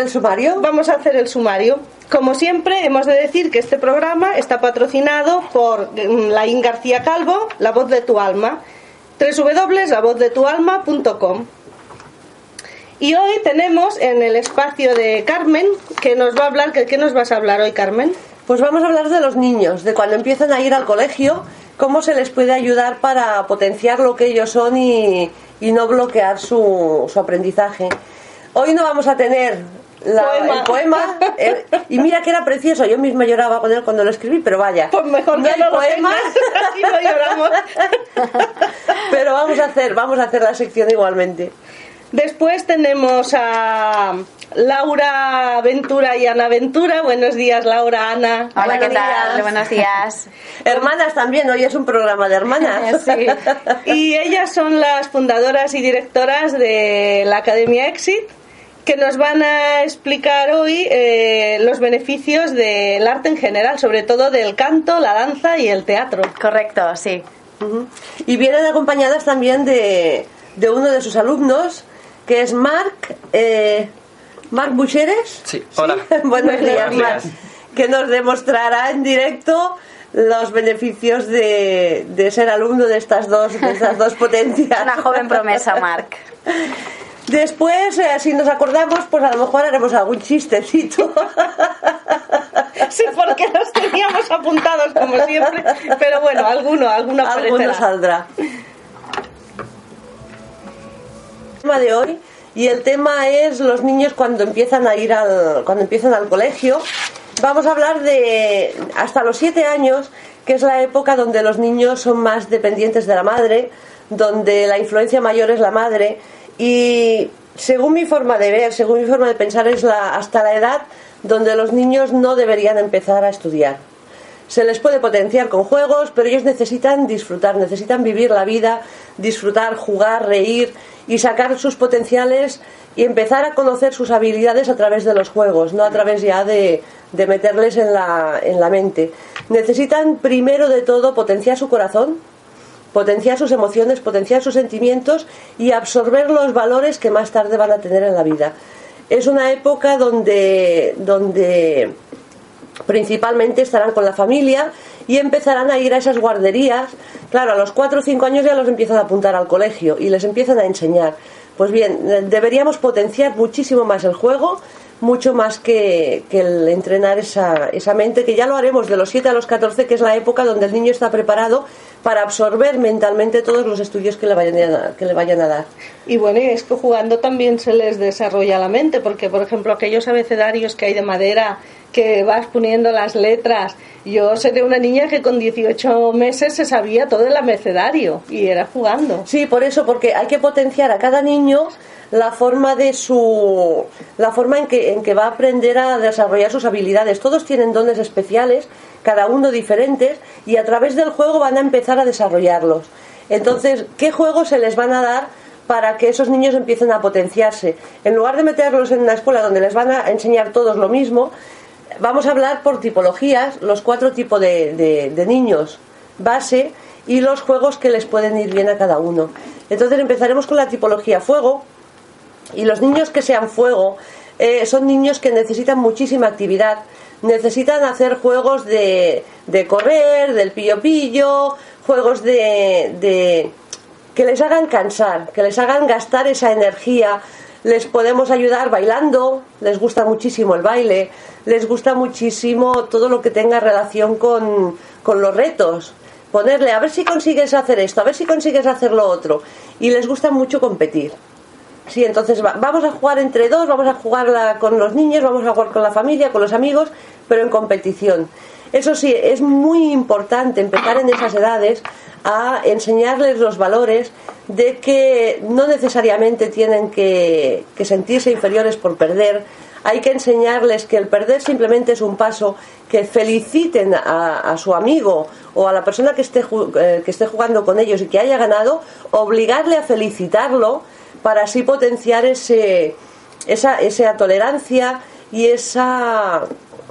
el sumario. Vamos a hacer el sumario. Como siempre, hemos de decir que este programa está patrocinado por mm, Laín García Calvo, La Voz de tu Alma, www.lavozdetualma.com. Y hoy tenemos en el espacio de Carmen, que nos va a hablar, ¿qué nos vas a hablar hoy, Carmen? Pues vamos a hablar de los niños, de cuando empiezan a ir al colegio, cómo se les puede ayudar para potenciar lo que ellos son y, y no bloquear su, su aprendizaje. Hoy no vamos a tener la- Poema. el poema. y mira que era precioso, yo misma lloraba con él cuando lo escribí, pero vaya. Pues mejor no que hay no lo poema, tengas, así no lloramos. pero vamos a hacer, vamos a hacer la sección igualmente. Después tenemos a Laura Ventura y Ana Ventura. Buenos días, Laura, Ana. Hola, Buenos ¿qué tal? días. Buenos días. Hermanas también, hoy es un programa de hermanas. Sí. Y ellas son las fundadoras y directoras de la Academia Exit, que nos van a explicar hoy eh, los beneficios del arte en general, sobre todo del canto, la danza y el teatro. Correcto, sí. Ujú. Y vienen acompañadas también de, de uno de sus alumnos, que es Marc, eh, Marc Bucheres. Sí, hola. Buenos días, Marc. Que nos demostrará en directo los beneficios de, de ser alumno de estas dos, de estas dos potencias. Una joven promesa, Marc. Después, eh, si nos acordamos, pues a lo mejor haremos algún chistecito. Sí, porque los teníamos apuntados como siempre, pero bueno, alguno, alguno Alguno saldrá. El tema de hoy y el tema es los niños cuando empiezan a ir al cuando empiezan al colegio. Vamos a hablar de hasta los siete años, que es la época donde los niños son más dependientes de la madre, donde la influencia mayor es la madre y según mi forma de ver, según mi forma de pensar es la hasta la edad donde los niños no deberían empezar a estudiar. Se les puede potenciar con juegos, pero ellos necesitan disfrutar, necesitan vivir la vida, disfrutar, jugar, reír y sacar sus potenciales y empezar a conocer sus habilidades a través de los juegos, no a través ya de, de meterles en la, en la mente. Necesitan primero de todo potenciar su corazón, potenciar sus emociones, potenciar sus sentimientos y absorber los valores que más tarde van a tener en la vida. Es una época donde, donde principalmente estarán con la familia y empezarán a ir a esas guarderías. Claro, a los 4 o 5 años ya los empiezan a apuntar al colegio y les empiezan a enseñar. Pues bien, deberíamos potenciar muchísimo más el juego, mucho más que, que el entrenar esa, esa mente, que ya lo haremos de los 7 a los 14, que es la época donde el niño está preparado para absorber mentalmente todos los estudios que le vayan a, que le vayan a dar. Y bueno, y es que jugando también se les desarrolla la mente, porque por ejemplo aquellos abecedarios que hay de madera, que vas poniendo las letras, yo sé de una niña que con 18 meses se sabía todo el abecedario y era jugando. Sí, por eso, porque hay que potenciar a cada niño la forma de su la forma en que en que va a aprender a desarrollar sus habilidades. Todos tienen dones especiales, cada uno diferentes y a través del juego van a empezar a desarrollarlos. Entonces, ¿qué juegos se les van a dar para que esos niños empiecen a potenciarse? En lugar de meterlos en una escuela donde les van a enseñar todos lo mismo, vamos a hablar por tipologías, los cuatro tipos de, de- de niños base y los juegos que les pueden ir bien a cada uno. Entonces empezaremos con la tipología fuego y los niños que sean fuego eh, son niños que necesitan muchísima actividad, necesitan hacer juegos de, de correr, del pillo pillo, juegos de, de que les hagan cansar, que les hagan gastar esa energía. Les podemos ayudar bailando, les gusta muchísimo el baile, les gusta muchísimo todo lo que tenga relación con, con los retos. Ponerle, a ver si consigues hacer esto, a ver si consigues hacer lo otro. Y les gusta mucho competir. Sí, entonces va- vamos a jugar entre dos, vamos a jugar con los niños, vamos a jugar con la familia, con los amigos, pero en competición. Eso sí, es muy importante empezar en esas edades a enseñarles los valores de que no necesariamente tienen que, que sentirse inferiores por perder. Hay que enseñarles que el perder simplemente es un paso, que feliciten a, a su amigo o a la persona que esté, eh, que esté jugando con ellos y que haya ganado, obligarle a felicitarlo para así potenciar ese, esa, esa tolerancia y esa,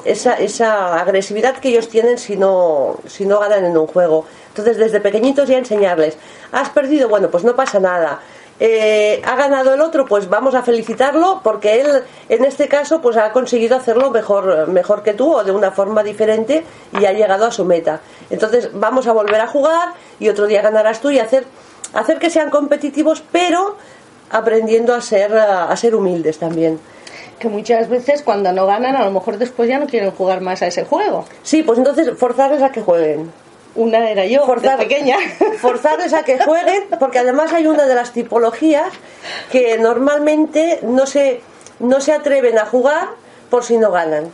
esa, esa agresividad que ellos tienen si no, si no ganan en un juego. Entonces, desde pequeñitos ya enseñarles, has perdido, bueno, pues no pasa nada. eh, ha ganado el otro, pues vamos a felicitarlo porque él en este caso pues ha conseguido hacerlo mejor, mejor que tú o de una forma diferente y ha llegado a su meta. Entonces vamos a volver a jugar y otro día ganarás tú y hacer, hacer que sean competitivos pero aprendiendo a ser, a ser humildes también que muchas veces cuando no ganan a lo mejor después ya no quieren jugar más a ese juego. Sí, pues entonces forzarles a que jueguen. Una era yo, Forzar, pequeña. Forzarles a que jueguen, porque además hay una de las tipologías que normalmente no se, no se atreven a jugar por si no ganan.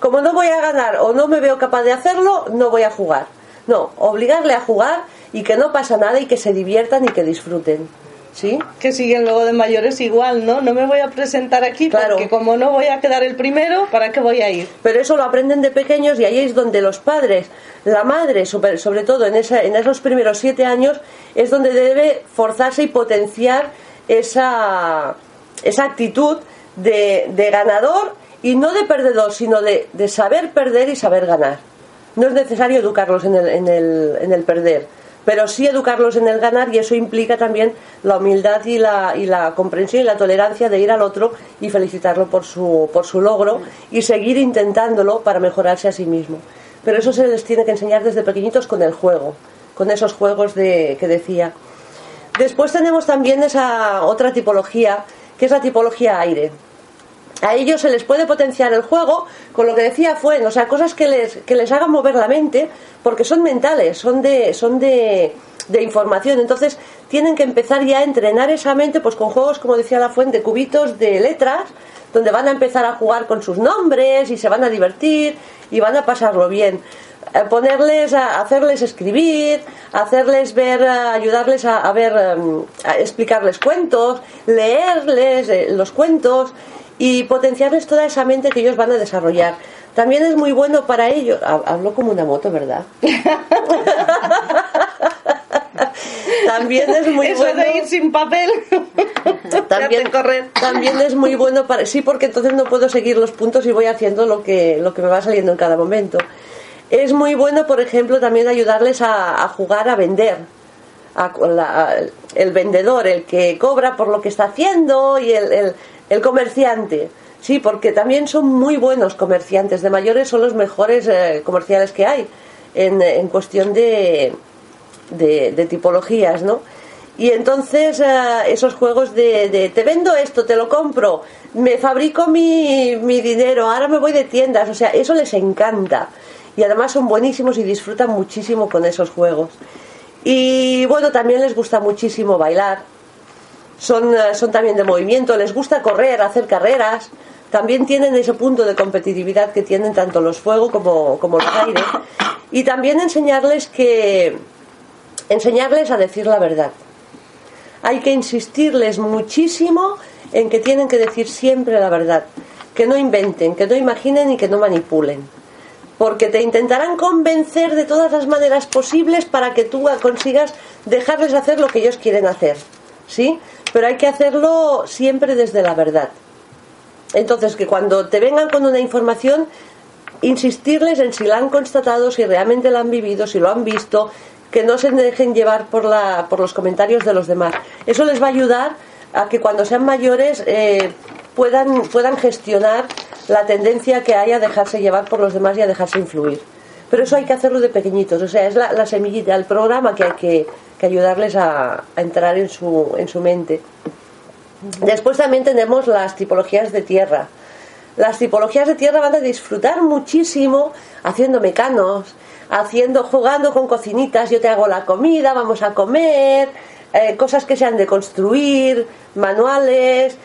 Como no voy a ganar o no me veo capaz de hacerlo, no voy a jugar. No, obligarle a jugar y que no pasa nada y que se diviertan y que disfruten. ¿Sí? Que siguen luego de mayores igual, ¿no? No me voy a presentar aquí claro. porque como no voy a quedar el primero, ¿para qué voy a ir? Pero eso lo aprenden de pequeños y ahí es donde los padres, la madre, sobre, sobre todo en, esa, en esos primeros siete años, es donde debe forzarse y potenciar esa, esa actitud de, de ganador y no de perdedor, sino de, de, saber perder y saber ganar. No es necesario educarlos en el, en el, en el perder pero sí educarlos en el ganar y eso implica también la humildad y la, y la comprensión y la tolerancia de ir al otro y felicitarlo por su, por su logro y seguir intentándolo para mejorarse a sí mismo. Pero eso se les tiene que enseñar desde pequeñitos con el juego, con esos juegos de, que decía. Después tenemos también esa otra tipología, que es la tipología aire a ellos se les puede potenciar el juego con lo que decía fue, o sea, cosas que les, que les hagan mover la mente, porque son mentales, son de, son de, de información. Entonces tienen que empezar ya a entrenar esa mente pues con juegos, como decía la fuente, cubitos de letras, donde van a empezar a jugar con sus nombres y se van a divertir y van a pasarlo bien. Eh, ponerles, a hacerles escribir, hacerles ver, ayudarles a, ver, em, a explicarles cuentos, leerles eh, los cuentos y potenciarles toda esa mente que ellos van a desarrollar. También es muy bueno para ellos. Hablo como una moto, ¿verdad? también es muy Eso bueno. de ir sin papel. también correr. También es muy bueno para sí, porque entonces no puedo seguir los puntos y voy haciendo lo que lo que me va saliendo en cada momento. Es muy bueno, por ejemplo, también ayudarles a, jugar a vender. el vendedor, el que cobra por lo que está haciendo y el el comerciante, sí, porque también son muy buenos comerciantes. De mayores son los mejores eh, comerciales que hay en, cuestión de, tipologías, ¿no? Y entonces eh, esos juegos de, de, te vendo esto, te lo compro, me fabrico mi, mi dinero, ahora me voy de tiendas, o sea, eso les encanta. Y además son buenísimos y disfrutan muchísimo con esos juegos. Y bueno, también les gusta muchísimo bailar, son, eh, son también de movimiento, les gusta correr, hacer carreras, también tienen ese punto de competitividad que tienen tanto los fuego como, como los aire. Y también enseñarles que enseñarles a decir la verdad. Hay que insistirles muchísimo en que tienen que decir siempre la verdad, que no inventen, que no imaginen y que no manipulen. Porque te intentarán convencer de todas las maneras posibles para que tú consigas dejarles hacer lo que ellos quieren hacer. ¿Sí? Pero hay que hacerlo siempre desde la verdad. Entonces, que cuando te vengan con una información, insistirles en si la han constatado, si realmente la han vivido, si lo han visto, que no se dejen llevar por, la, por los comentarios de los demás. Eso les va a ayudar a que cuando sean mayores eh, puedan, puedan gestionar la tendencia que hay a dejarse llevar por los demás y a dejarse influir. Pero eso hay que hacerlo de pequeñitos, o sea, es la, la semillita, el programa que hay que, que ayudarles a, entrar en su, en su mente. Después también tenemos las tipologías de tierra. Las tipologías de tierra van a disfrutar muchísimo haciendo mecanos, haciendo, jugando con cocinitas, yo te hago la comida, vamos a comer, eh, cosas que sean de construir, manuales,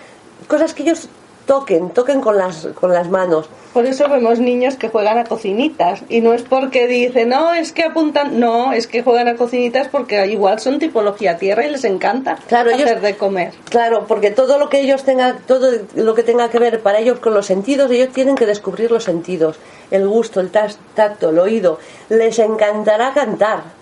cosas que ellos toquen, toquen con las, con las manos. Por eso vemos niños que juegan a cocinitas y no es porque dicen, no, es que apuntan, no, es que juegan a cocinitas porque igual son tipología tierra y les encanta claro, hacer de comer. Claro, porque todo lo que ellos tengan, todo lo que tenga que ver para ellos con los sentidos, ellos tienen que descubrir los sentidos, el gusto, el tacto, el oído. Les encantará cantar.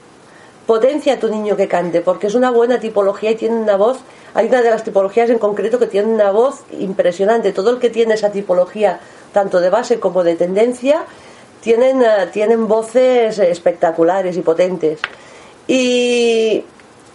Potencia a tu niño que cante, porque es una buena tipología y tiene una voz hay una de las tipologías en concreto que tiene una voz impresionante. Todo el que tiene esa tipología, tanto de base como de tendencia, tienen, eh, tienen voces espectaculares y potentes. Y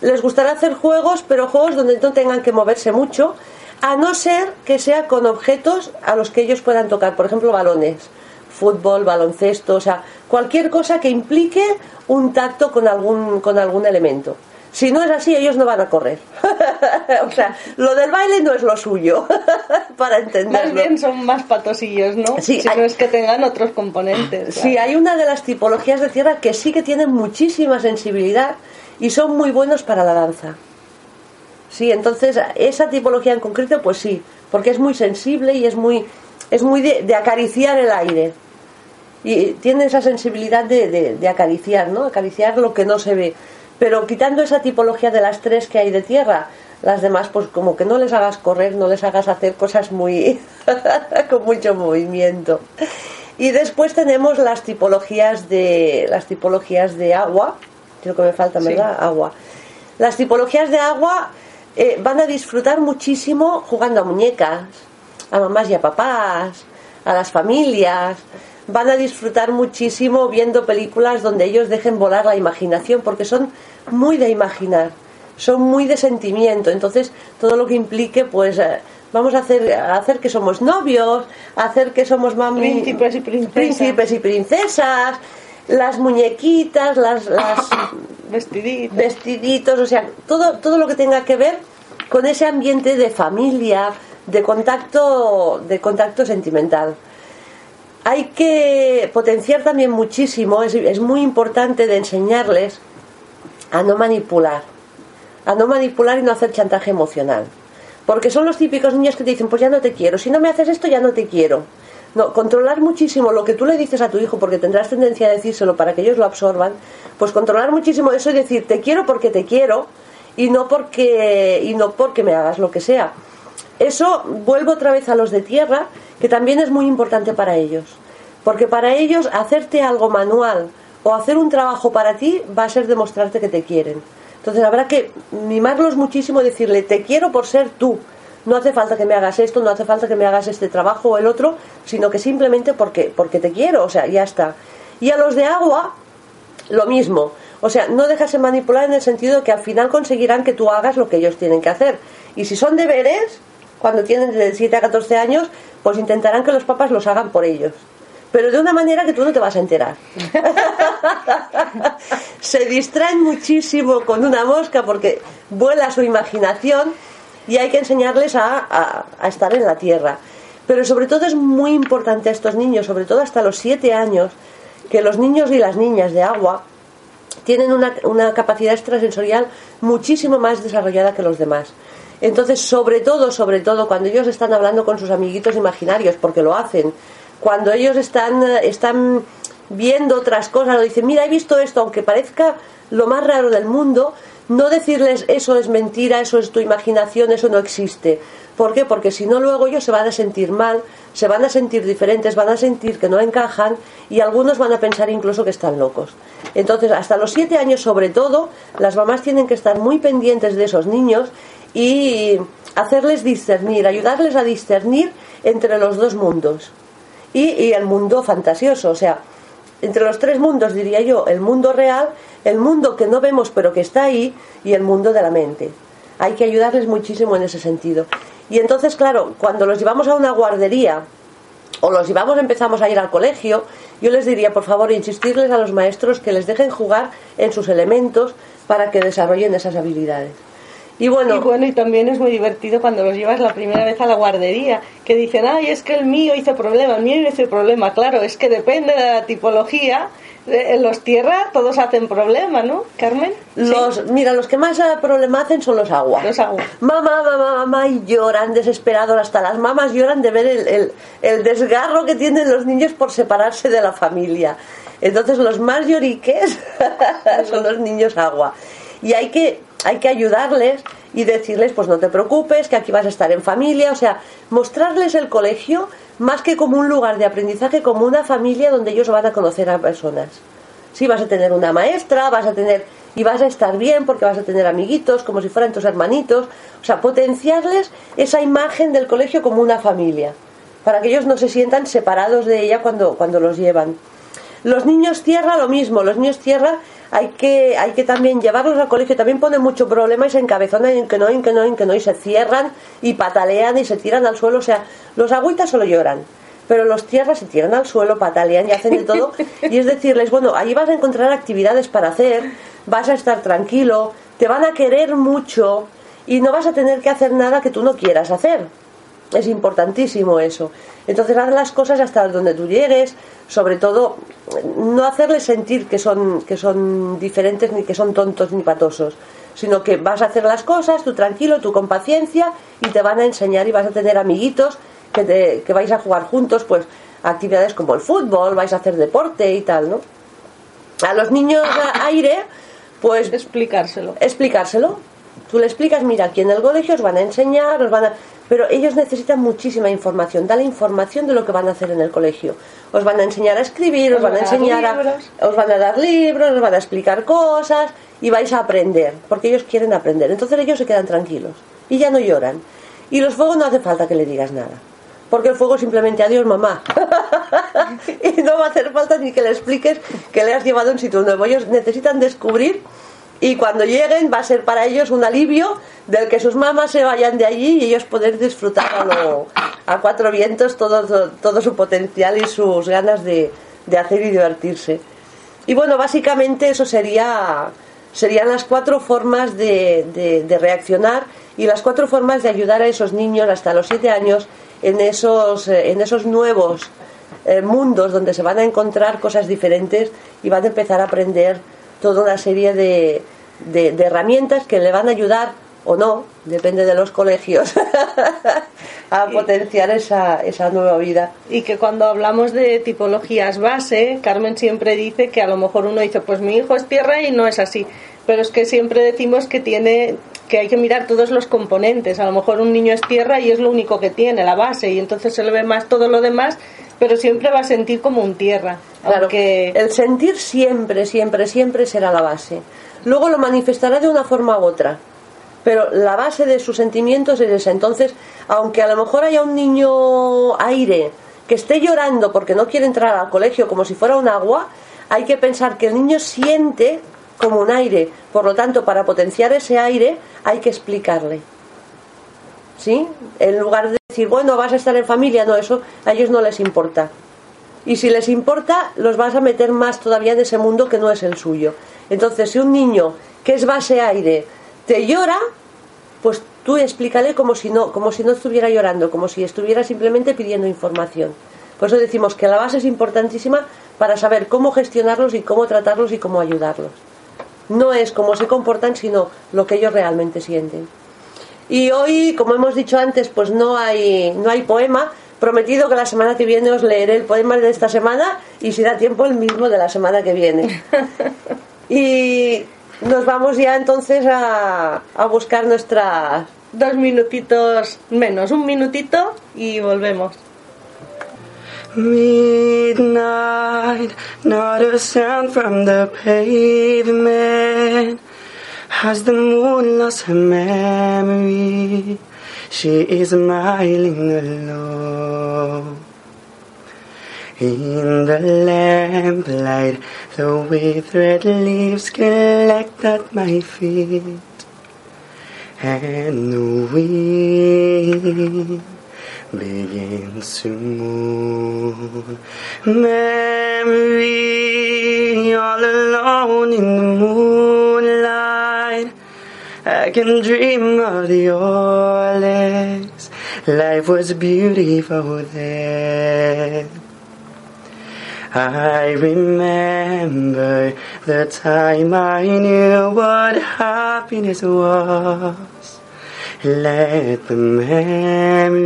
les gustará hacer juegos, pero juegos donde no tengan que moverse mucho, a no ser que sea con objetos a los que ellos puedan tocar, por ejemplo, balones, fútbol, baloncesto, o sea, cualquier cosa que implique un tacto con algún, con algún elemento. Si no es así, ellos no van a correr. o sea, lo del baile no es lo suyo, para entenderlo. Más bien son más patosillos, ¿no? Sí, si hay- no es que tengan otros componentes. Sí, hay una de las tipologías de tierra que sí que tienen muchísima sensibilidad y son muy buenos para la danza. Sí, entonces esa tipología en concreto, pues sí, porque es muy sensible y es muy, es muy de, de acariciar el aire. Y tiene esa sensibilidad de, de- de acariciar, ¿no? Acariciar lo que no se ve. Pero quitando esa tipología de las tres que hay de tierra, las demás, pues como que no les hagas correr, no les hagas hacer cosas muy. con mucho movimiento. Y después tenemos las tipologías de. las tipologías de agua. Creo que me falta, Sí. ¿verdad? Agua. Las tipologías de agua eh, van a disfrutar muchísimo jugando a muñecas, a mamás y a papás, a las familias. Van a disfrutar muchísimo viendo películas donde ellos dejen volar la imaginación, porque son muy de imaginar, son muy de sentimiento. Entonces, todo lo que implique, pues, eh, vamos a hacer, a hacer que somos novios, a hacer que somos mami, Príncipes y princesas. príncipes y princesas, las muñequitas, las, las Vestidito. vestiditos, o sea, todo, todo lo que tenga que ver con ese ambiente de familia, de contacto, de contacto sentimental. Hay que potenciar también muchísimo, es, es muy importante de enseñarles a no manipular, a no manipular y no hacer chantaje emocional. Porque son los típicos niños que te dicen, pues ya no te quiero, si no me haces esto ya no te quiero. No, controlar muchísimo lo que tú le dices a tu hijo, porque tendrás tendencia a decírselo para que ellos lo absorban, pues controlar muchísimo eso y decir, te quiero porque te quiero y no porque, y no porque me hagas lo que sea. Eso vuelvo otra vez a los de tierra, que también es muy importante para ellos. Porque para ellos hacerte algo manual o hacer un trabajo para ti va a ser demostrarte que te quieren. Entonces habrá que mimarlos muchísimo decirle, te quiero por ser tú. No hace falta que me hagas esto, no hace falta que me hagas este trabajo o el otro, sino que simplemente porque, porque te quiero, o sea, ya está. Y a los de agua, lo mismo. O sea, no dejarse manipular en el sentido de que al final conseguirán que tú hagas lo que ellos tienen que hacer. Y si son deberes, cuando tienen de 7 a 14 años, pues intentarán que los papás los hagan por ellos. Pero de una manera que tú no te vas a enterar. Se distraen muchísimo con una mosca porque vuela su imaginación y hay que enseñarles a, a- a estar en la tierra. Pero sobre todo es muy importante a estos niños, sobre todo hasta los 7 años, que los niños y las niñas de agua tienen una, una capacidad extrasensorial muchísimo más desarrollada que los demás. Entonces, sobre todo, sobre todo, cuando ellos están hablando con sus amiguitos imaginarios, porque lo hacen, cuando ellos están, eh, están viendo otras cosas, o dicen, mira, he visto esto, aunque parezca lo más raro del mundo, no decirles eso es mentira, eso es tu imaginación, eso no existe. ¿Por qué? Porque si no, luego ellos se van a sentir mal, se van a sentir diferentes, van a sentir que no encajan y algunos van a pensar incluso que están locos. Entonces, hasta los siete años, sobre todo, las mamás tienen que estar muy pendientes de esos niños y hacerles discernir, ayudarles a discernir entre los dos mundos y, el mundo fantasioso, o sea, entre los tres mundos diría yo, el mundo real, el mundo que no vemos pero que está ahí y el mundo de la mente. Hay que ayudarles muchísimo en ese sentido. Y entonces, claro, cuando los llevamos a una guardería o los llevamos, empezamos a ir al colegio, yo les diría, por favor, insistirles a los maestros que les dejen jugar en sus elementos para que desarrollen esas habilidades. Y bueno, Y bueno, y también es muy divertido cuando los llevas la primera vez a la guardería, que dicen, ay, es que el mío hizo problema, el mío hizo problema. Claro, es que depende de la tipología. En los tierra todos hacen problema, ¿no, Carmen? Sí. los, mira, los que más problema hacen son los aguas. Los agua. Mamá, mamá, mamá, y lloran desesperados. Hasta las mamás lloran de ver el, el- el desgarro que tienen los niños por separarse de la familia. Entonces, los más lloriques son los niños agua. Y hay que, hay que ayudarles y decirles, pues no te preocupes, que aquí vas a estar en familia. O sea, mostrarles el colegio más que como un lugar de aprendizaje, como una familia donde ellos van a conocer a personas. Sí, vas a tener una maestra, vas a tener y vas a estar bien porque vas a tener amiguitos como si fueran tus hermanitos, o sea, potenciarles esa imagen del colegio como una familia, para que ellos no se sientan separados de ella cuando, cuando los llevan. Los niños tierra lo mismo, los niños tierra hay que, hay que también llevarlos al colegio. También ponen mucho problema y se encabezonan en que no, en que no, en que no, y se cierran y patalean y se tiran al suelo. O sea, los agüitas solo lloran, pero los tierras se tiran al suelo, patalean y hacen de todo. Y es decirles, bueno, allí vas a encontrar actividades para hacer, vas a estar tranquilo, te van a querer mucho y no vas a tener que hacer nada que tú no quieras hacer. Es importantísimo eso. Entonces haz las cosas hasta donde tú llegues, sobre todo no hacerles sentir que son, que son diferentes ni que son tontos ni patosos, sino que vas a hacer las cosas, tú tranquilo, tú con paciencia y te van a enseñar y vas a tener amiguitos que, te, que vais a jugar juntos, pues actividades como el fútbol, vais a hacer deporte y tal, ¿no? A los niños aire, pues explicárselo. Explicárselo. Tú le explicas, mira, aquí en el colegio os van a enseñar, os van a pero ellos necesitan muchísima información. Dale información de lo que van a hacer en el colegio. Os van a enseñar a escribir, os, van a enseñar a, os van a dar libros, os van a explicar cosas y vais a aprender, porque ellos quieren aprender. Entonces ellos se quedan tranquilos y ya no lloran. Y los fuegos no hace falta que le digas nada. Porque el fuego simplemente adiós mamá. y no va a hacer falta ni que le expliques que le has llevado a un sitio nuevo. Ellos necesitan descubrir y cuando lleguen va a ser para ellos un alivio del que sus mamás se vayan de allí y ellos poder disfrutar a, cuatro vientos todo, todo, su potencial y sus ganas de, hacer y divertirse. Y bueno, básicamente eso sería serían las cuatro formas de, reaccionar y las cuatro formas de ayudar a esos niños hasta los siete años en esos, eh, en esos nuevos eh, mundos donde se van a encontrar cosas diferentes y van a empezar a aprender toda una serie de, de, herramientas que le van a ayudar o no, depende de los colegios, a potenciar esa, esa nueva vida. Y que cuando hablamos de tipologías base, Carmen siempre dice que a lo mejor uno dice, pues mi hijo es tierra y no es así. Pero es que siempre decimos que tiene que hay que mirar todos los componentes. A lo mejor un niño es tierra y es lo único que tiene, la base, y entonces se le ve más todo lo demás, pero siempre va a sentir como un tierra. Claro, que el sentir siempre, siempre, siempre será la base. Luego lo manifestará de una forma u otra, pero la base de sus sentimientos es esa. Entonces, aunque a lo mejor haya un niño aire que esté llorando porque no quiere entrar al colegio como si fuera un agua, hay que pensar que el niño siente como un aire. Por lo tanto, para potenciar ese aire hay que explicarle. ¿Sí? En lugar de decir, bueno, vas a estar en familia, no, eso a ellos no les importa. Y si les importa, los vas a meter más todavía en ese mundo que no es el suyo. Entonces, si un niño que es base aire te llora, pues tú explícale como si no, como si no estuviera llorando, como si estuviera simplemente pidiendo información. Por eso decimos que la base es importantísima para saber cómo gestionarlos y cómo tratarlos y cómo ayudarlos. No es cómo se comportan, sino lo que ellos realmente sienten. Y hoy, como hemos dicho antes, pues no hay, no hay poema, prometido que la semana que viene os leeré el poema de esta semana y si da tiempo el mismo de la semana que viene. y nos vamos ya entonces a, a buscar nuestras... Dos minutitos menos, un minutito y volvemos. Midnight, not a sound from the pavement. Has the moon lost her memory? She is smiling alone. In the lamplight, the withered leaves collect at my feet, and the wind begins to move. Memory, all alone in the moonlight I can dream of your legs. Life was beautiful then. I remember the time I knew what happiness was. Let the memory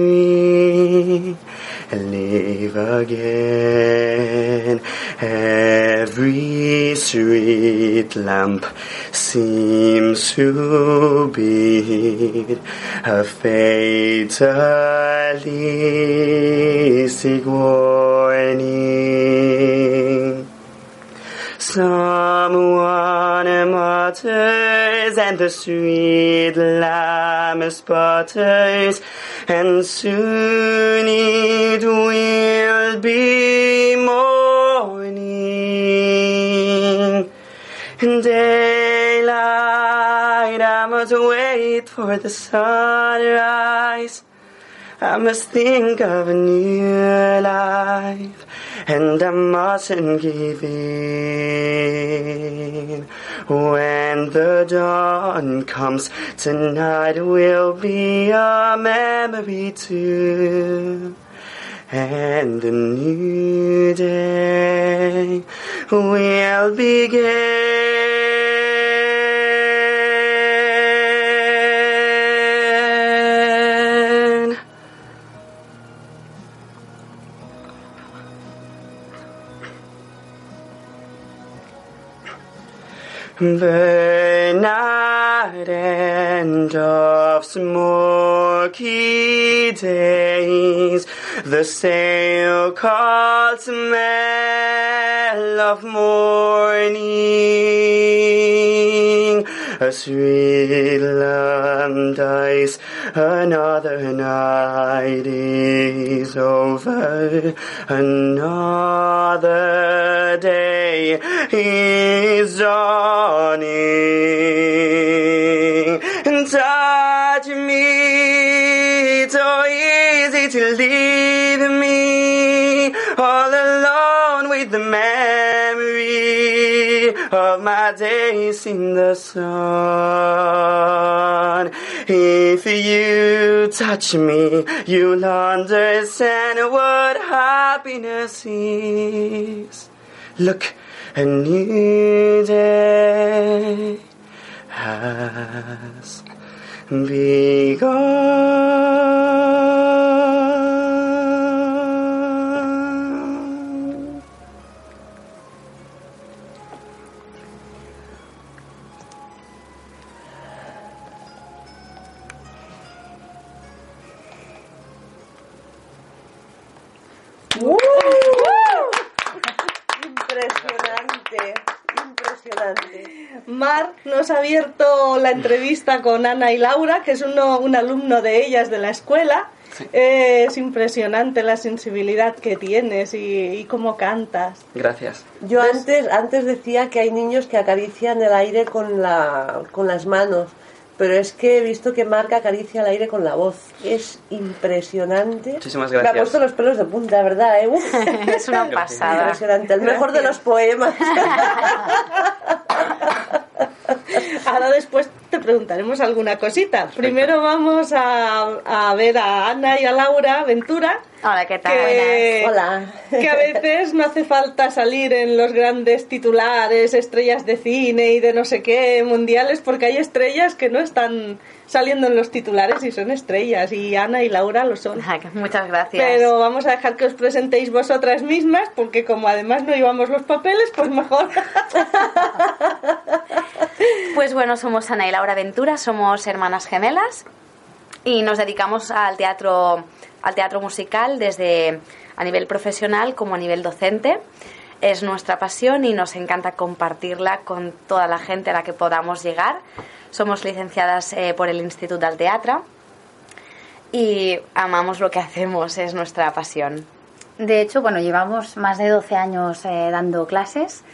live again. Every street lamp seems to be a fatalistic warning. Someone and the street lamp sputters and soon it will be morning. In daylight, I must wait for the sunrise. I must think of a new life, and I mustn't give in. When the dawn comes, tonight will be a memory too. And the new day will begin. Bernard of smoky days, the sail cold smell of morning, a sweet lamb dies, another night is over, another day is dawning. Touch me, so easy to leave me all alone with the memory of my days in the sun. If you touch me, you'll understand what happiness is. Look, a new day has begun. Ha abierto la entrevista con Ana y Laura, que es uno, un alumno de ellas de la escuela. Eh, es impresionante la sensibilidad que tienes y, y cómo cantas. Gracias. Yo antes, antes decía que hay niños que acarician el aire con, la, con las manos, pero es que he visto que Marca acaricia el aire con la voz. Es impresionante. Muchísimas Me ha gracias. puesto los pelos de punta, ¿verdad? eh? Es una Gracias. pasada. impresionante. El mejor de los poemas. Ahora después te preguntaremos alguna cosita. Primero vamos a, a ver a Ana y a Laura Ventura. Hola, ¿qué tal? Que, Hola. que a veces no hace falta salir en los grandes titulares, estrellas de cine y de no sé qué mundiales, porque hay estrellas que no están saliendo en los titulares y son estrellas, y Ana y Laura lo son. Muchas gracias. Pero vamos a dejar que os presentéis vosotras mismas, porque como además no llevamos los papeles, pues mejor. Pues bueno, somos Ana y Laura Ventura, somos hermanas gemelas y nos dedicamos al teatro, al teatro musical desde a nivel profesional como a nivel docente. Es nuestra pasión y nos encanta compartirla con toda la gente a la que podamos llegar. Somos licenciadas eh, por el Instituto del Teatro y amamos lo que hacemos, es nuestra pasión. De hecho, bueno, llevamos más de 12 años eh, dando clases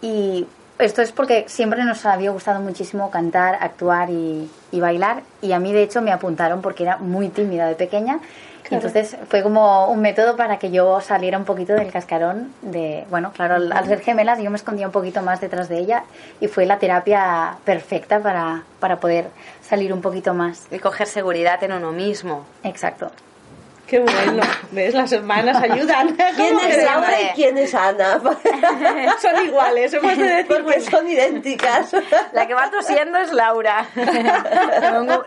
y esto es porque siempre nos había gustado muchísimo cantar, actuar y, y bailar y a mí de hecho me apuntaron porque era muy tímida de pequeña y entonces fue como un método para que yo saliera un poquito del cascarón de, bueno, claro, al, al ser gemelas yo me escondía un poquito más detrás de ella y fue la terapia perfecta para, para poder salir un poquito más. Y coger seguridad en uno mismo. Exacto. Qué bueno, ¿ves? Las hermanas ayudan. ¿Quién ¿Cómo es que Laura y quién es Ana? Son iguales, hemos de decir Porque que son idénticas. La que va tosiendo es Laura.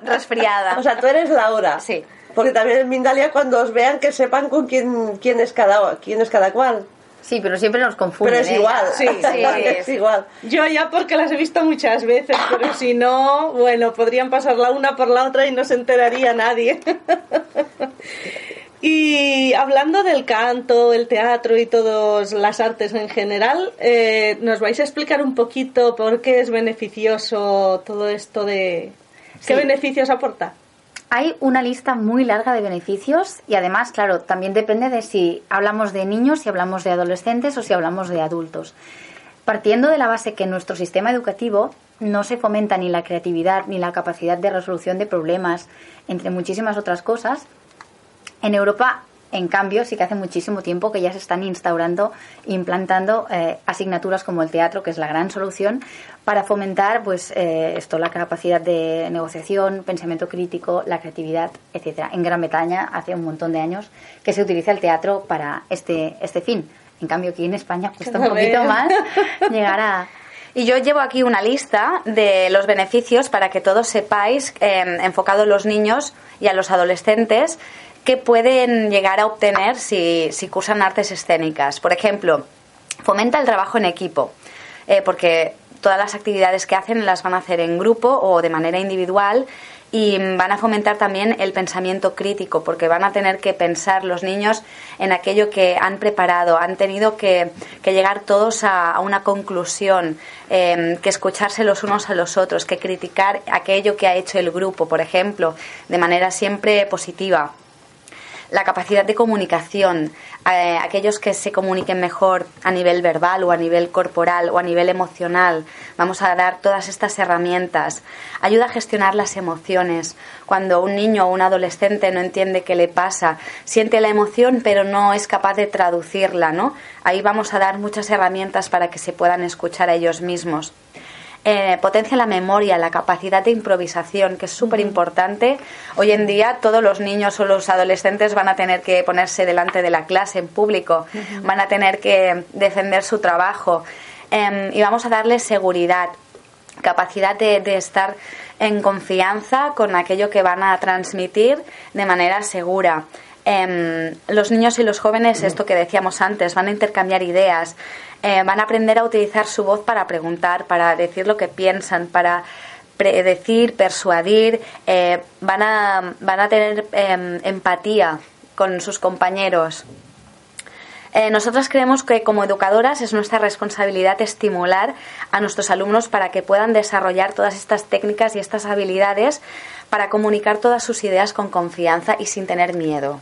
Resfriada. O sea, tú eres Laura. Sí. Porque también en Mindalia cuando os vean que sepan con quién, quién, es, cada, quién es cada cual. Sí, pero siempre nos confunden. Pero es ¿eh? igual. Sí, sí. es igual. Yo ya porque las he visto muchas veces, pero si no, bueno, podrían pasar la una por la otra y no se enteraría nadie. Y hablando del canto, el teatro y todas las artes en general, eh, ¿nos vais a explicar un poquito por qué es beneficioso todo esto de... ¿Qué Sí. beneficios aporta? Hay una lista muy larga de beneficios y además, claro, también depende de si hablamos de niños, si hablamos de adolescentes o si hablamos de adultos. partiendo de la base que en nuestro sistema educativo no se fomenta ni la creatividad ni la capacidad de resolución de problemas, entre muchísimas otras cosas, en Europa en cambio, sí que hace muchísimo tiempo que ya se están instaurando, implantando eh, asignaturas como el teatro, que es la gran solución, para fomentar pues eh, esto, la capacidad de negociación, pensamiento crítico, la creatividad, etcétera. En Gran Bretaña hace un montón de años que se utiliza el teatro para este, este fin. En cambio, aquí en España cuesta un poquito más llegar a, y yo llevo aquí una lista de los beneficios para que todos sepáis, eh, enfocado a los niños y a los adolescentes, que pueden llegar a obtener si, si cursan artes escénicas. Por ejemplo, fomenta el trabajo en equipo, eh, porque todas las actividades que hacen las van a hacer en grupo o de manera individual y van a fomentar también el pensamiento crítico, porque van a tener que pensar los niños en aquello que han preparado, han tenido que, llegar todos a, una conclusión, eh, que escucharse los unos a los otros, que criticar aquello que ha hecho el grupo, por ejemplo, de manera siempre positiva la capacidad de comunicación, eh, aquellos que se comuniquen mejor a nivel verbal o a nivel corporal o a nivel emocional. Vamos a dar todas estas herramientas. Ayuda a gestionar las emociones. Cuando un niño o un adolescente no entiende qué le pasa, siente la emoción pero no es capaz de traducirla, ¿no? Ahí vamos a dar muchas herramientas para que se puedan escuchar a ellos mismos. Eh, potencia la memoria, la capacidad de improvisación, que es súper importante. Hoy en día todos los niños o los adolescentes van a tener que ponerse delante de la clase en público, van a tener que defender su trabajo em, y vamos a darles seguridad, capacidad de, de estar en confianza con aquello que van a transmitir de manera segura. Em, los niños y los jóvenes, esto que decíamos antes, van a intercambiar ideas, eh, van a aprender a utilizar su voz para preguntar, para decir lo que piensan, para predecir, persuadir, eh, van, a, van a tener em, empatía con sus compañeros. Eh, nosotras creemos que como educadoras es nuestra responsabilidad estimular a nuestros alumnos para que puedan desarrollar todas estas técnicas y estas habilidades para comunicar todas sus ideas con confianza y sin tener miedo.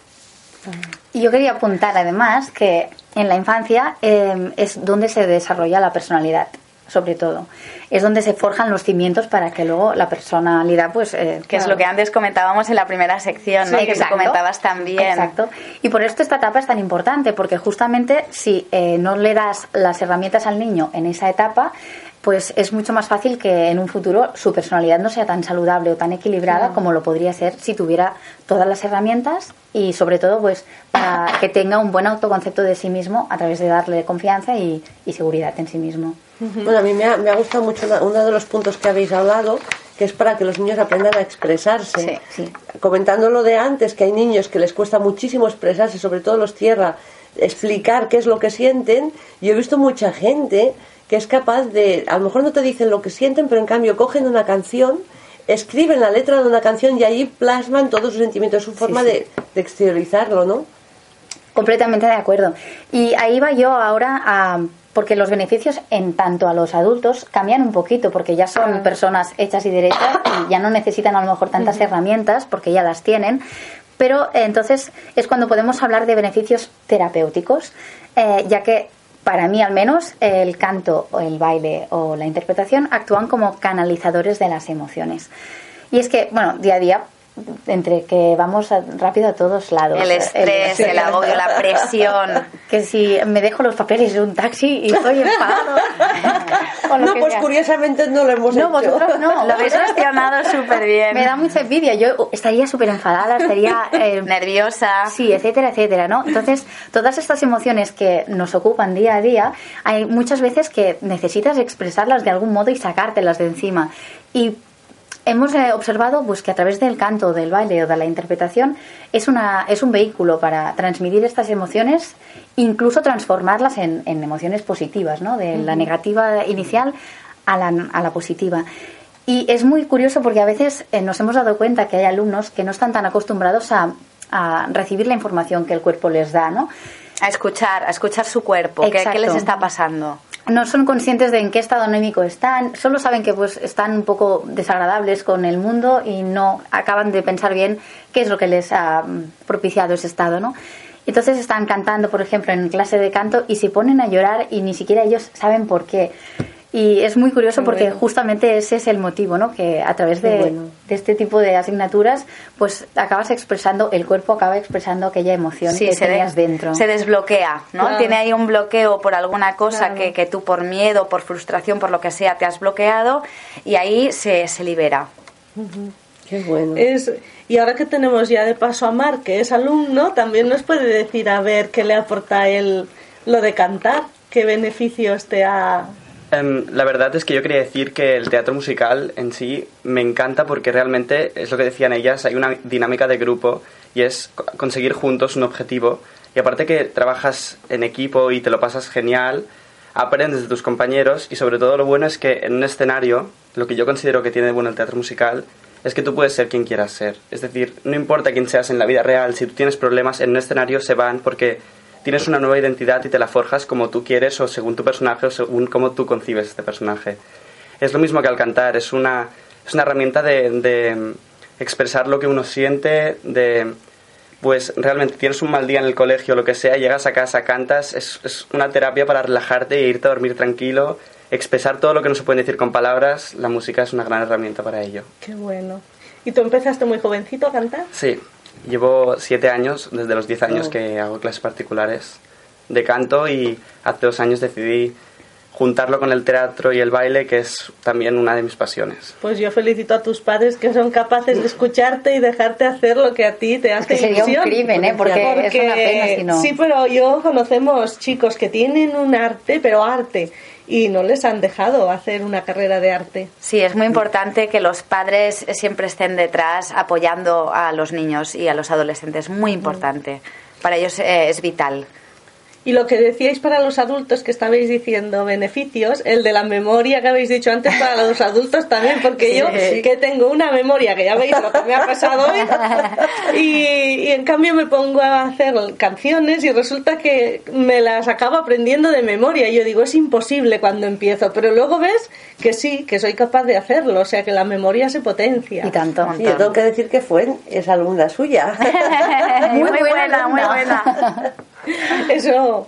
Y yo quería apuntar además que en la infancia em, es donde se desarrolla la personalidad sobre todo. Es donde se forjan los cimientos para que luego la personalidad, pues... Eh, que es lo que antes comentábamos en la primera sección, ¿no? que comentabas también. Exacto. Y por esto esta etapa es tan importante, porque justamente si eh, no le das las herramientas al niño en esa etapa, pues es mucho más fácil que en un futuro su personalidad no sea tan saludable o tan equilibrada como lo podría ser si tuviera todas las herramientas y sobre todo pues para que tenga un buen autoconcepto de sí mismo a través de darle confianza y, seguridad en sí mismo. Bueno, a mí me ha, me ha gustado mucho uno de los puntos que habéis hablado, que es para que los niños aprendan a expresarse. Sí, Comentando lo de antes, que hay niños que les cuesta muchísimo expresarse, sobre todo los tierra, explicar qué es lo que sienten. Yo he visto mucha gente que es capaz de, a lo mejor no te dicen lo que sienten, pero en cambio cogen una canción, escriben la letra de una canción y ahí plasman todos sus sentimientos, es su forma De, exteriorizarlo, ¿no? Completamente de acuerdo. Y ahí va yo ahora a porque los beneficios en tanto a los adultos cambian un poquito porque ya son personas hechas y derechas y ya no necesitan a lo mejor tantas herramientas porque ya las tienen. Pero eh, entonces es cuando podemos hablar de beneficios terapéuticos eh, ya que para mí al menos, el canto, o el baile o la interpretación actúan como canalizadores de las emociones. Y es que, bueno, día a día entre que vamos rápido a todos lados. El estrés, el, agobio, la presión. Que si me dejo los papeles en un taxi y estoy enfadado. no, pues curiosamente no lo hemos no, hecho. vosotros no. Lo habéis gestionado súper bien. Me da mucha envidia. Yo estaría súper enfadada, estaría... Eh, Nerviosa. Sí, etcétera, etcétera, ¿no? Entonces, todas estas emociones que nos ocupan día a día, hay muchas veces que necesitas expresarlas de algún modo y sacártelas de encima. Y hemos eh, observado pues, que a través del canto, del baile o de la interpretación es, una, es un vehículo para transmitir estas emociones, incluso transformarlas en, emociones positivas, ¿no? de la negativa inicial a la, a la, positiva. Y es muy curioso porque a veces eh, nos hemos dado cuenta que hay alumnos que no están tan acostumbrados a, a recibir la información que el cuerpo les da, ¿no? A escuchar, a escuchar su cuerpo, ¿qué, ¿qué les está pasando? No son conscientes de en qué estado anémico están, solo saben que pues están un poco desagradables con el mundo y no acaban de pensar bien qué es lo que les ha propiciado ese estado, ¿no? Entonces están cantando, por ejemplo, en clase de canto y se ponen a llorar y ni siquiera ellos saben por qué. Y es muy curioso porque justamente ese es el motivo, ¿no? Que a través de, de, este tipo de asignaturas, pues acabas expresando, el cuerpo acaba expresando aquella emoción que tenías dentro. Se desbloquea, ¿no? Tiene ahí un bloqueo por alguna cosa que, que, tú por miedo, por frustración, por lo que sea, te has bloqueado y ahí se, se libera. Qué bueno. Es, y ahora que tenemos ya de paso a Mar, que es alumno, también nos puede decir a ver qué le aporta él lo de cantar, qué beneficios te ha Um, la verdad es que yo quería decir que el teatro musical en sí me encanta porque realmente es lo que decían ellas, hay una dinámica de grupo y es conseguir juntos un objetivo. Y aparte que trabajas en equipo y te lo pasas genial, aprendes de tus compañeros y sobre todo lo bueno es que en un escenario, lo que yo considero que tiene bueno el teatro musical, es que tú puedes ser quien quieras ser. Es decir, no importa quién seas en la vida real, si tú tienes problemas en un escenario se van porque tienes una nueva identidad y te la forjas como tú quieres o según tu personaje o según cómo tú concibes este personaje. Es lo mismo que al cantar, es una, es una herramienta de, de expresar lo que uno siente, de pues realmente tienes un mal día en el colegio o lo que sea, llegas a casa, cantas, es, es, una terapia para relajarte e irte a dormir tranquilo, expresar todo lo que no se puede decir con palabras, la música es una gran herramienta para ello. Qué bueno. ¿Y tú empezaste muy jovencito a cantar? Sí, Llevo siete años, desde los diez años que hago clases particulares de canto y hace dos años decidí juntarlo con el teatro y el baile, que es también una de mis pasiones. Pues yo felicito a tus padres que son capaces de escucharte y dejarte hacer lo que a ti te hace es que sería un crimen, ¿eh? Porque, Porque, es una pena si no. Sí, pero yo conocemos chicos que tienen un arte, pero arte, y no les han dejado hacer una carrera de arte. Sí, es muy importante que los padres siempre estén detrás apoyando a los niños y a los adolescentes. Muy importante. Para ellos eh, es vital. Y lo que decíais para los adultos que estabais diciendo beneficios, el de la memoria que habéis dicho antes para los adultos también, porque yo que tengo una memoria que ya veis lo que me ha pasado hoy y, y, en cambio me pongo a hacer canciones y resulta que me las acabo aprendiendo de memoria. Y yo digo, es imposible cuando empiezo, pero luego ves que sí, que soy capaz de hacerlo, o sea que la memoria se potencia. Y tanto. Sí, yo tengo que decir que fue esa alumna suya. muy, muy, buena, muy buena. Eso.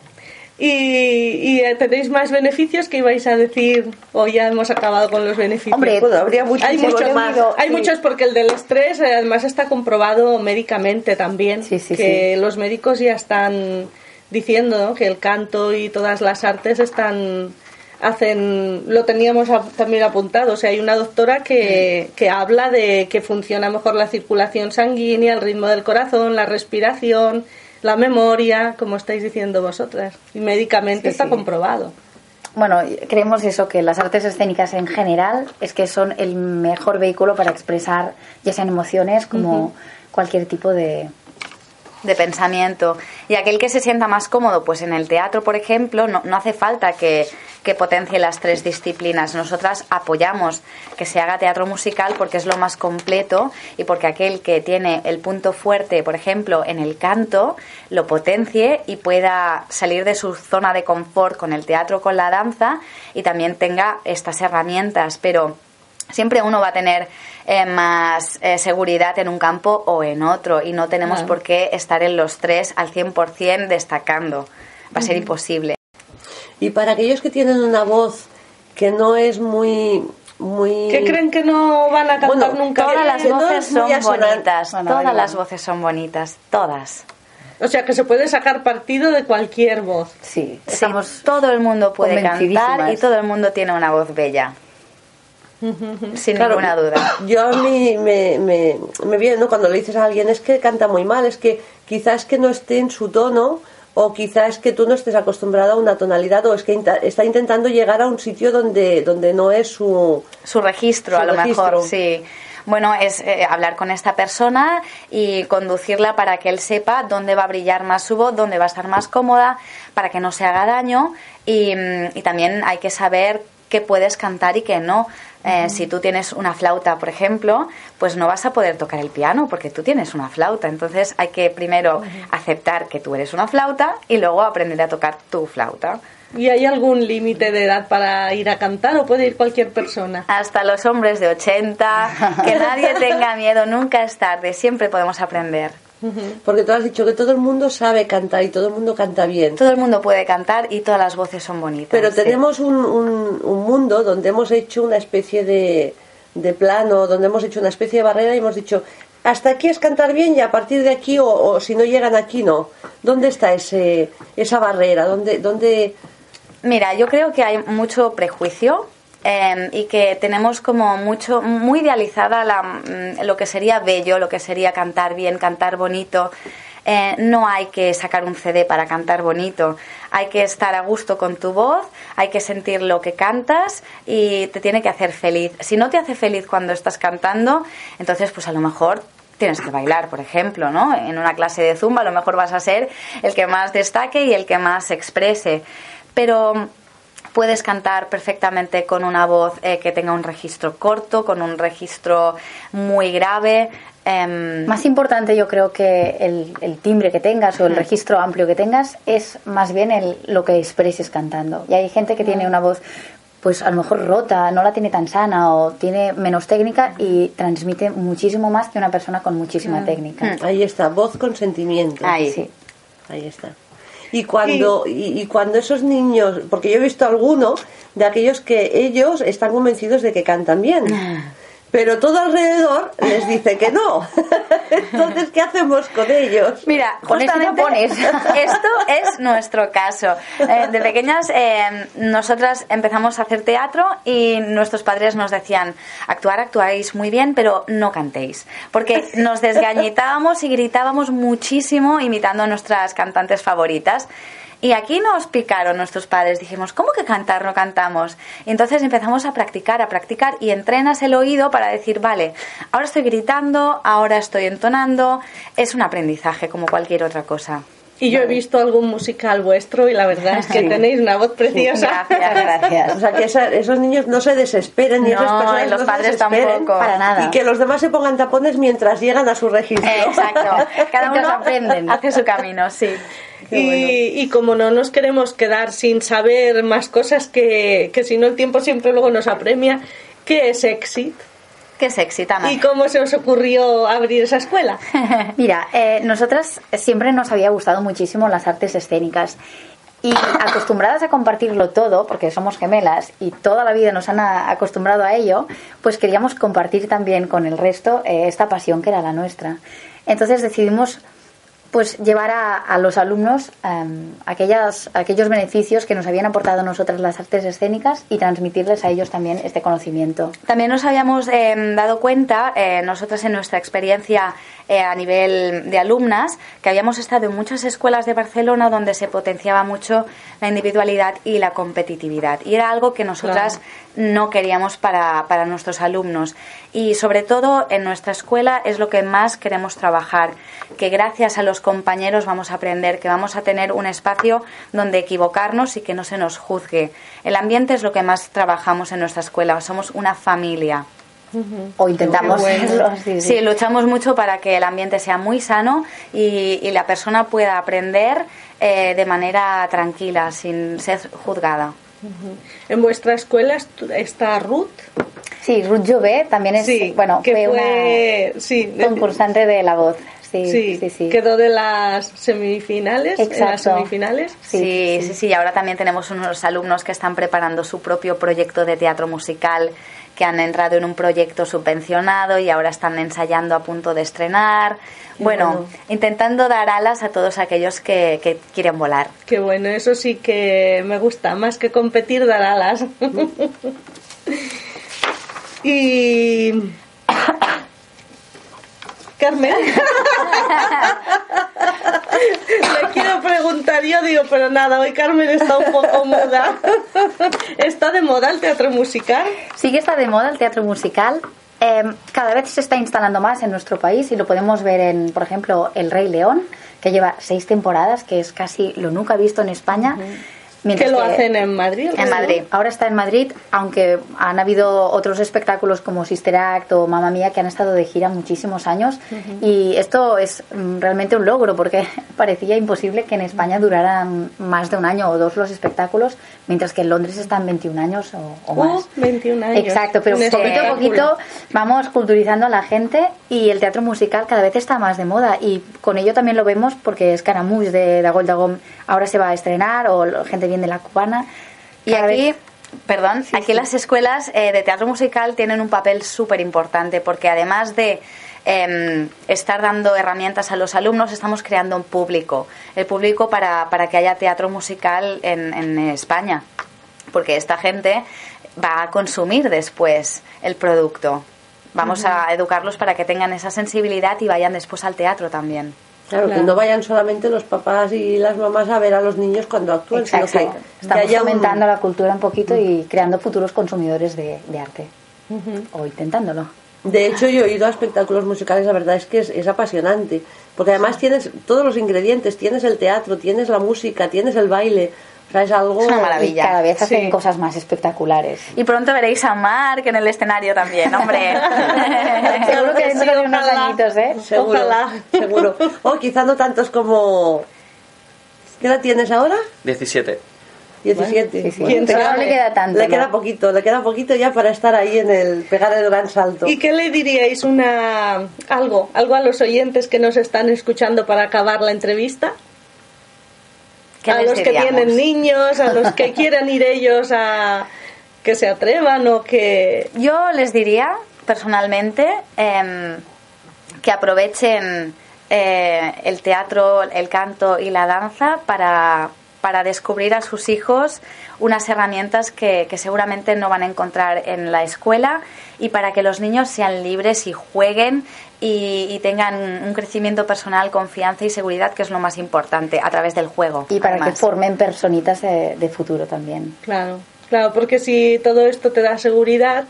Y, y, tenéis más beneficios que ibais a decir o ya hemos acabado con los beneficios. Hombre, habría muchos hay muchos más. Hay muchos porque el del estrés eh, además está comprobado médicamente también. Sí, sí, que los médicos ya están diciendo ¿no? que el canto y todas las artes están hacen lo teníamos también apuntado o sea hay una doctora que, que habla de que funciona mejor la circulación sanguínea el ritmo del corazón la respiración la memoria, como estáis diciendo vosotras. Y médicamente sí, está sí. comprobado. Bueno, creemos eso, que las artes escénicas en general es que son el mejor vehículo para expresar ya sean emociones como uh -huh. cualquier tipo de, de pensamiento. Y aquel que se sienta más cómodo, pues en el teatro, por ejemplo, no, no hace falta que, que, potencie las tres disciplinas. Nosotras apoyamos que se haga teatro musical porque es lo más completo y porque aquel que tiene el punto fuerte, por ejemplo, en el canto, lo potencie y pueda salir de su zona de confort con el teatro, con la danza y también tenga estas herramientas. Pero siempre uno va a tener eh, más eh, seguridad en un campo o en otro y no tenemos claro. por qué estar en los tres al 100% destacando. Va a ser uh -huh. imposible. Y para aquellos que tienen una voz que no es muy muy que creen que no van a cantar bueno, nunca todas las voces no son bonitas bueno, todas las voces son bonitas todas o sea que se puede sacar partido de cualquier voz sí, estamos sí todo el mundo puede cantar y todo el mundo tiene una voz bella sin claro, ninguna duda. Yo a mí me, me, me viene, ¿no? Cuando le dices a alguien es que canta muy mal, es que quizás que no esté en su tono o quizás que tú no estés acostumbrado a una tonalidad o es que está intentando llegar a un sitio donde, donde no es su... Su registro, su a lo registro. mejor, sí. Bueno, es eh, hablar con esta persona y conducirla para que él sepa dónde va a brillar más su voz, dónde va a estar más cómoda, para que no se haga daño y, mm, y también hay que saber qué puedes cantar y qué no. Eh, si tú tienes una flauta, por ejemplo, pues no vas a poder tocar el piano porque tú tienes una flauta. Entonces hay que primero aceptar que tú eres una flauta y luego aprender a tocar tu flauta. ¿Y hay algún límite de edad para ir a cantar o puede ir cualquier persona? Hasta los hombres de 80, que nadie tenga miedo, nunca es tarde, siempre podemos aprender. Porque tú has dicho que todo el mundo sabe cantar y todo el mundo canta bien. Todo el mundo puede cantar y todas las voces son bonitas. Pero sí. tenemos un, un- un mundo donde hemos hecho una especie de, de plano, donde hemos hecho una especie de barrera y hemos dicho, hasta aquí es cantar bien y a partir de aquí, o, o si no llegan aquí, no. ¿Dónde está ese, esa barrera? ¿Dónde, dónde... Mira, yo creo que hay mucho prejuicio eh, y que tenemos como mucho, muy idealizada la, mm, lo que sería bello, lo que sería cantar bien, cantar bonito. Eh, no hay que sacar un CD para cantar bonito, hay que estar a gusto con tu voz, hay que sentir lo que cantas y te tiene que hacer feliz. Si no te hace feliz cuando estás cantando, entonces pues a lo mejor tienes que bailar, por ejemplo, ¿no? En una clase de zumba a lo mejor vas a ser el que más destaque y el que más se exprese. Pero puedes cantar perfectamente con una voz eh, que tenga un registro corto, con un registro muy grave. em, Más importante yo creo que el, el timbre que tengas o el registro amplio que tengas es más bien el, lo que expreses cantando. Y hay gente que tiene una voz pues a lo mejor rota, no la tiene tan sana o tiene menos técnica y transmite muchísimo más que una persona con muchísima técnica. Ahí está, voz con sentimiento. Ahí. Sí. Ahí está. Y cuando, y, y cuando esos niños, porque yo he visto algunos de aquellos que ellos están convencidos de que cantan bien, pero todo alrededor les dice que no. Entonces, ¿qué hacemos con ellos? Mira, Pones y justamente esto es nuestro caso. Eh, de pequeñas, eh, nosotras empezamos a hacer teatro y nuestros padres nos decían, actuar, actuáis muy bien, pero no cantéis. Porque nos desgañitábamos y gritábamos muchísimo imitando a nuestras cantantes favoritas. Y aquí nos picaron nuestros padres. Dijimos, ¿cómo que cantar no cantamos? Y entonces empezamos a practicar, a practicar y entrenas el oído para decir, vale, ahora estoy gritando, ahora estoy entonando. Es un aprendizaje como cualquier otra cosa. Y yo he visto algún musical vuestro y la verdad es que Sí. tenéis una voz preciosa. Gracias, gracias. O sea, que esa- esos niños no se desesperen y No, esas personas y los no se padres desesperen. tampoco. Para nada. Y que los demás se pongan tapones mientras llegan a su registro. Exacto. Cada uno aprenden. hace su camino, sí. Y, y como no nos queremos quedar sin saber más cosas que, que si no el tiempo siempre luego nos apremia, ¿qué es Exit? Qué sexy, Tana. ¿Y cómo se os ocurrió abrir esa escuela? Mira, eh, nosotras siempre nos había gustado muchísimo las artes escénicas y acostumbradas a compartirlo todo, porque somos gemelas y toda la vida nos han acostumbrado a ello, pues queríamos compartir también con el resto eh, esta pasión que era la nuestra. Entonces decidimos pues llevar a, a los alumnos em, aquellas, aquellos beneficios que nos habían aportado nosotras las artes escénicas y transmitirles a ellos también este conocimiento. También nos habíamos eh, dado cuenta, eh, nosotras en nuestra experiencia eh, a nivel de alumnas, que habíamos estado en muchas escuelas de Barcelona donde se potenciaba mucho la individualidad y la competitividad. Y era algo que nosotras no queríamos para, para nuestros alumnos. Y sobre todo en nuestra escuela es lo que más queremos trabajar, que gracias a los compañeros vamos a aprender, que vamos a tener un espacio donde equivocarnos y que no se nos juzgue. El ambiente es lo que más trabajamos en nuestra escuela, somos una familia. O intentamos bueno. sí. Sí, luchamos mucho para que el ambiente sea muy sano y, y la persona pueda aprender eh, de manera tranquila, sin ser juzgada. En vuestra escuela estu- está Ruth. Sí, Ruth Jové también es, Sí, bueno, que fue, fue, sí, una concursante de La Voz. Sí, sí, sí, sí. quedó de las semifinales. en las Exacto. semifinales. Sí, sí, sí, Y ahora también tenemos unos alumnos que están preparando su propio proyecto de teatro musical, que han entrado en un proyecto subvencionado y ahora están ensayando a punto de estrenar. Bueno, bueno. intentando dar alas a todos aquellos que, que quieren volar. Qué bueno, eso sí que me gusta, más que competir, dar alas. y. Carmen. Le quiero preguntar yo, digo, pero nada, hoy Carmen está un poco muda. ¿Está de moda el teatro musical? Sí que está de moda el teatro musical. Eh, cada vez se está instalando más en nuestro país y lo podemos ver en, por ejemplo, El Rey León, que lleva seis temporadas, que es casi lo nunca visto en España. Mientras ¿Que lo que- hacen en Madrid? En Madrid. Ahora está en Madrid, aunque han habido otros espectáculos como Sister Act o Mamma Mía que han estado de gira muchísimos años y esto es mm, realmente un logro porque parecía imposible que en España duraran más de un año o dos los espectáculos, mientras que en Londres están 21 años o, o Uh, más. 21 años. Exacto, pero poquito a poquito vamos culturizando a la gente y el teatro musical cada vez está más de moda y con ello también lo vemos porque Scaramouche de Dagol Dagom ahora se va a estrenar o gente de la cubana. Y Cada aquí, vez- perdón, aquí las escuelas eh, de teatro musical tienen un papel súper importante porque además de em, estar dando herramientas a los alumnos, estamos creando un público, el público para, para que haya teatro musical en, en España, porque esta gente va a consumir después el producto. Vamos a educarlos para que tengan esa sensibilidad y vayan después al teatro también. Claro, que no vayan solamente los papás y las mamás a ver a los niños cuando actúan, sino que, Exacto. que Estamos un- aumentando la cultura un poquito y creando futuros consumidores de, de arte. O intentándolo. De hecho, yo he ido a espectáculos musicales, la verdad es que es, es apasionante, porque además tienes todos los ingredientes, tienes el teatro, tienes la música, tienes el baile, es algo... Es una Y maravilla. cada vez hacen Sí. cosas más espectaculares. Y pronto veréis a Mark en el escenario también, hombre. Seguro que dentro de unos ojalá. añitos, ¿eh? Seguro, Ojalá. seguro. O quizá no tantos como... ¿Qué edad tienes ahora? 17. 17. Sí, sí. ¿Quién Te sabe? queda- No le queda tanto, Le ¿no? queda poquito, le queda poquito ya para estar ahí en el... pegar el gran salto. ¿Y qué le diríais una algo, algo a los oyentes que nos están escuchando para acabar la entrevista? ¿Qué a los que tienen niños, a los que quieran ir ellos a que se atrevan o que Yo les diría, personalmente, em, que aprovechen eh, el teatro, el canto y la danza para, para descubrir a sus hijos unas herramientas que, que seguramente no van a encontrar en la escuela y para que los niños sean libres y jueguen y, y tengan un crecimiento personal, confianza y seguridad, que es lo más importante, a través del juego. Y para que formen personitas de, de futuro también. claro, claro, porque si todo esto te da seguridad,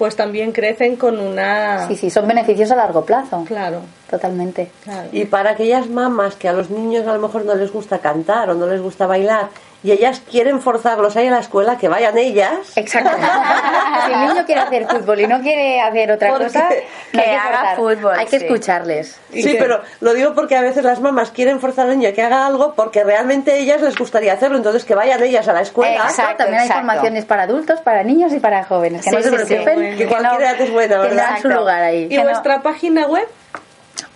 pues también crecen con una Sí, sí, son beneficios a largo plazo. claro, Totalmente. claro. Y para aquellas mamás que a los niños a lo mejor no les gusta cantar o no les gusta bailar y ellas quieren forzarlos ahí a la escuela, que vayan ellas. Exacto. si el niño quiere hacer fútbol y no quiere hacer otra Porque- cosa, no hay que haga forzar. fútbol, Hay que sí. escucharles. ¿Y Sí, pero lo digo porque a veces las mamás quieren forzar al niño a que haga algo porque realmente a ellas les gustaría hacerlo, entonces que vayan ellas a la escuela. Exacto. También hay exacto. formaciones para adultos, para niños y para jóvenes. Que Sí, no se preocupen, Bueno. Que cualquier edad es buena, ¿verdad? su lugar ahí. ¿Y que no- vuestra página web?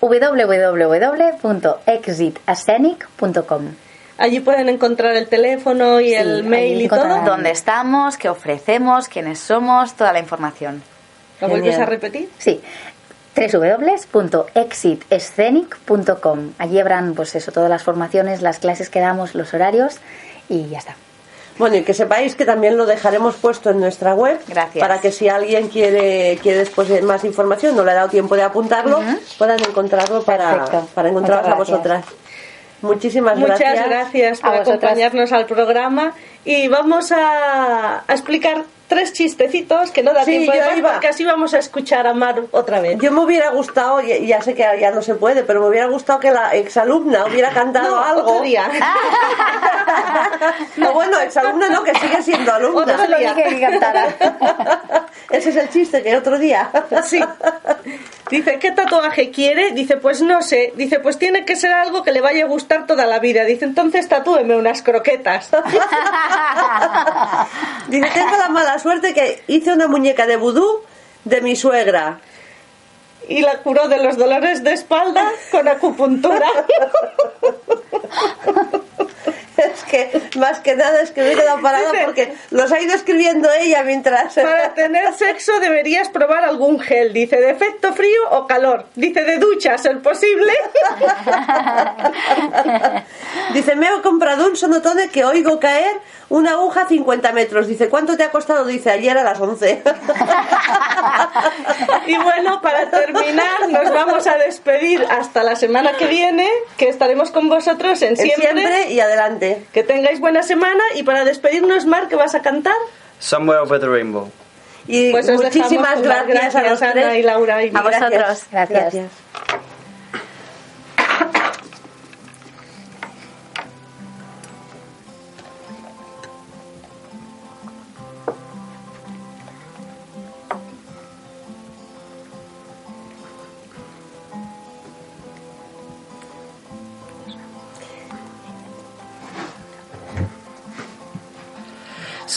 www.exitascenic.com Allí pueden encontrar el teléfono y Sí, el mail y todo. dónde estamos, qué ofrecemos, quiénes somos, toda la información. ¿Lo vuelves Genial. a repetir? Sí, www.exitescenic.com. Allí habrán, pues eso, todas las formaciones, las clases que damos, los horarios y ya está. Bueno, y que sepáis que también lo dejaremos puesto en nuestra web Gracias. para que si alguien quiere, quiere después de más información, no le ha dado tiempo de apuntarlo, puedan encontrarlo para, Perfecto. para encontraros a vosotras. Muchísimas Muchas gracias. gracias, por acompañarnos al programa y vamos a, a explicar tres chistecitos que no da Sí, tiempo de yo más iba. porque así vamos a escuchar a Mar otra vez. Yo me hubiera gustado, ya, ya sé que ya no se puede, pero me hubiera gustado que la exalumna hubiera cantado No, algo. otro día. No, bueno, exalumna no, que sigue siendo alumna. Otro día. dije que cantara. Ese es el chiste, que otro día. Sí. Dice, ¿qué tatuaje quiere? Dice, pues no sé. Dice, pues tiene que ser algo que le vaya a gustar toda la vida. Dice, entonces tatúeme unas croquetas. Dice, tengo la mala suerte que hice una muñeca de vudú de mi suegra. Y la curó de los dolores de espalda con acupuntura. Es que más que nada es que me he quedado parada porque los ha ido escribiendo ella mientras. Para tener sexo deberías probar algún gel. Dice, de efecto frío o calor. Dice, de ducha, ser posible. Dice, me he comprado un sonotone que oigo caer una aguja a 50 metros. Dice, ¿cuánto te ha costado? Dice, ayer a las 11. Y bueno, para terminar, nos vamos a despedir hasta la semana que viene, que estaremos con vosotros en Siempre. siempre. y adelante. Que tengáis buena semana y para despedirnos, Mar, ¿qué vas a cantar? Somewhere Over the Rainbow. Y Pues muchísimas las gracias, a los Ana tres. y Laura y A vosotros. Gracias.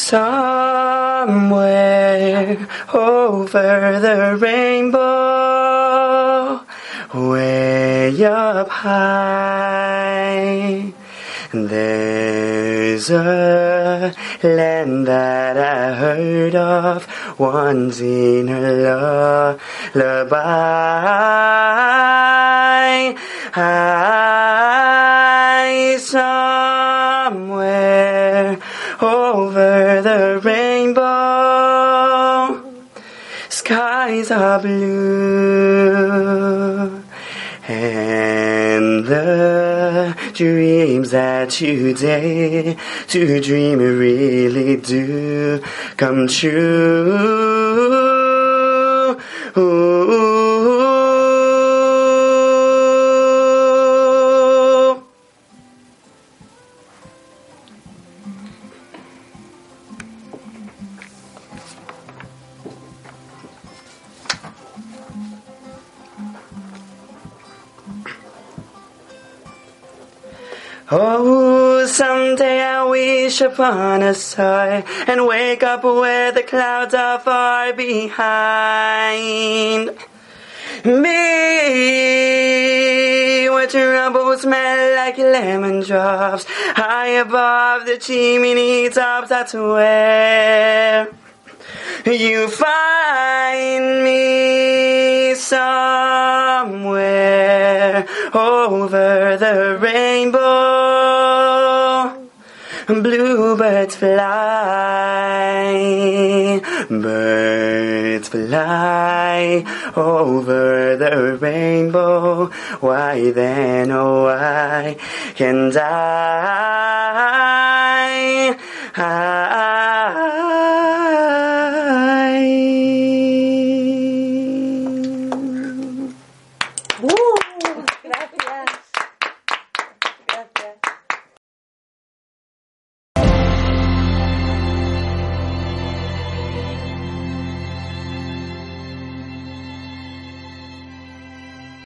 Somewhere over the rainbow, way up high, there's a land that I heard of once in a lullaby. I somewhere And the dreams that you dare to dream really do come true. Ooh. Someday I'll wish upon a star and wake up where the clouds are far behind. Me, where trouble smell like lemon drops high above the chimney tops. That's where you find me somewhere over the rainbow. Bluebirds fly, birds fly over the rainbow. Why then, oh why can't I? I